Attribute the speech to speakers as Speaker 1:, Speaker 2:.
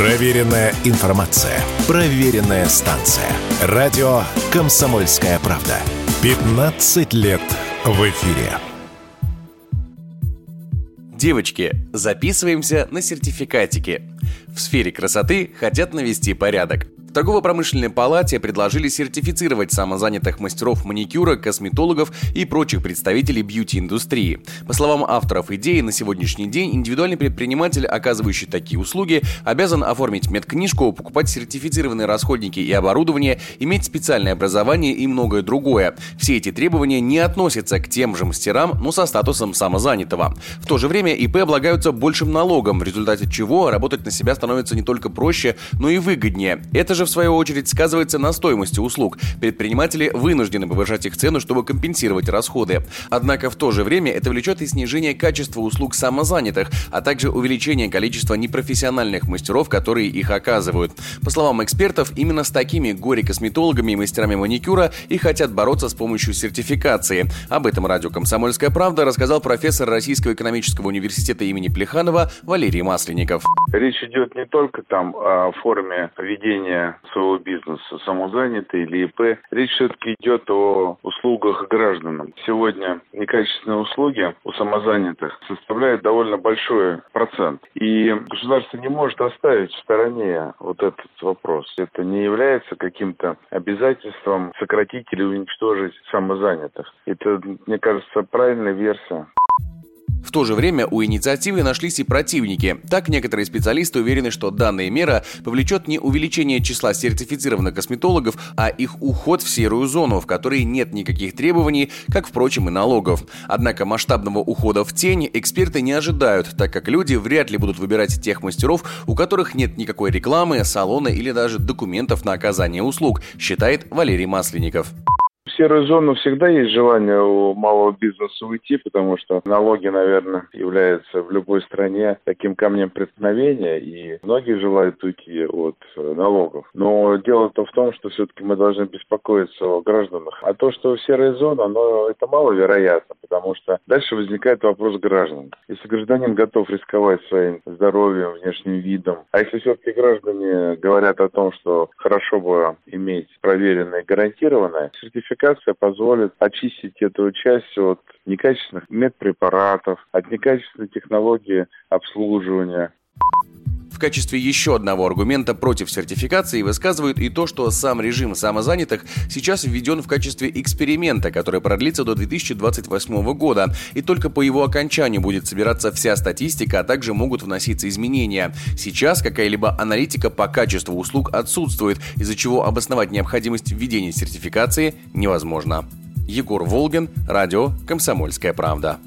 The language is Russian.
Speaker 1: Проверенная информация. Проверенная станция. Радио «Комсомольская правда». 15 лет в эфире.
Speaker 2: Девочки, записываемся на сертификатики. В сфере красоты хотят навести порядок. В торгово-промышленной палате предложили сертифицировать самозанятых мастеров маникюра, косметологов и прочих представителей бьюти-индустрии. По словам авторов идеи, на сегодняшний день индивидуальный предприниматель, оказывающий такие услуги, обязан оформить медкнижку, покупать сертифицированные расходники и оборудование, иметь специальное образование и многое другое. Все эти требования не относятся к тем же мастерам, но со статусом самозанятого. В то же время ИП облагаются большим налогом, в результате чего работать на себя становится не только проще, но и выгоднее. Это же же, в свою очередь, сказывается на стоимости услуг. Предприниматели вынуждены повышать их цену, чтобы компенсировать расходы. Однако в то же время это влечет и снижение качества услуг самозанятых, а также увеличение количества непрофессиональных мастеров, которые их оказывают. По словам экспертов, именно с такими горе-косметологами и мастерами маникюра и хотят бороться с помощью сертификации. Об этом радио «Комсомольская правда» рассказал профессор Российского экономического университета имени Плеханова Валерий Масленников.
Speaker 3: Речь идет не только там о форме ведения своего бизнеса, самозанятый или ИП. Речь все-таки идет о услугах гражданам. Сегодня некачественные услуги у самозанятых составляют довольно большой процент. И государство не может оставить в стороне вот этот вопрос. Это не является каким-то обязательством сократить или уничтожить самозанятых. Это, мне кажется, правильная версия.
Speaker 2: В то же время у инициативы нашлись и противники. Так, некоторые специалисты уверены, что данная мера повлечет не увеличение числа сертифицированных косметологов, а их уход в серую зону, в которой нет никаких требований, как, впрочем, и налогов. Однако масштабного ухода в тень эксперты не ожидают, так как люди вряд ли будут выбирать тех мастеров, у которых нет никакой рекламы, салона или даже документов на оказание услуг, считает Валерий Масленников
Speaker 3: серую зону всегда есть желание у малого бизнеса уйти, потому что налоги, наверное, являются в любой стране таким камнем преткновения, и многие желают уйти от э, налогов. Но дело-то в том, что все-таки мы должны беспокоиться о гражданах. А то, что серая зона, но это маловероятно, потому что дальше возникает вопрос граждан. Если гражданин готов рисковать своим здоровьем, внешним видом, а если все-таки граждане говорят о том, что хорошо бы иметь проверенное и гарантированное, сертификат сертификация позволит очистить эту часть от некачественных медпрепаратов, от некачественной технологии обслуживания.
Speaker 2: Качестве еще одного аргумента против сертификации высказывают и то, что сам режим самозанятых сейчас введен в качестве эксперимента, который продлится до 2028 года, и только по его окончанию будет собираться вся статистика, а также могут вноситься изменения. Сейчас какая-либо аналитика по качеству услуг отсутствует, из-за чего обосновать необходимость введения сертификации невозможно. Егор Волгин, радио «Комсомольская правда».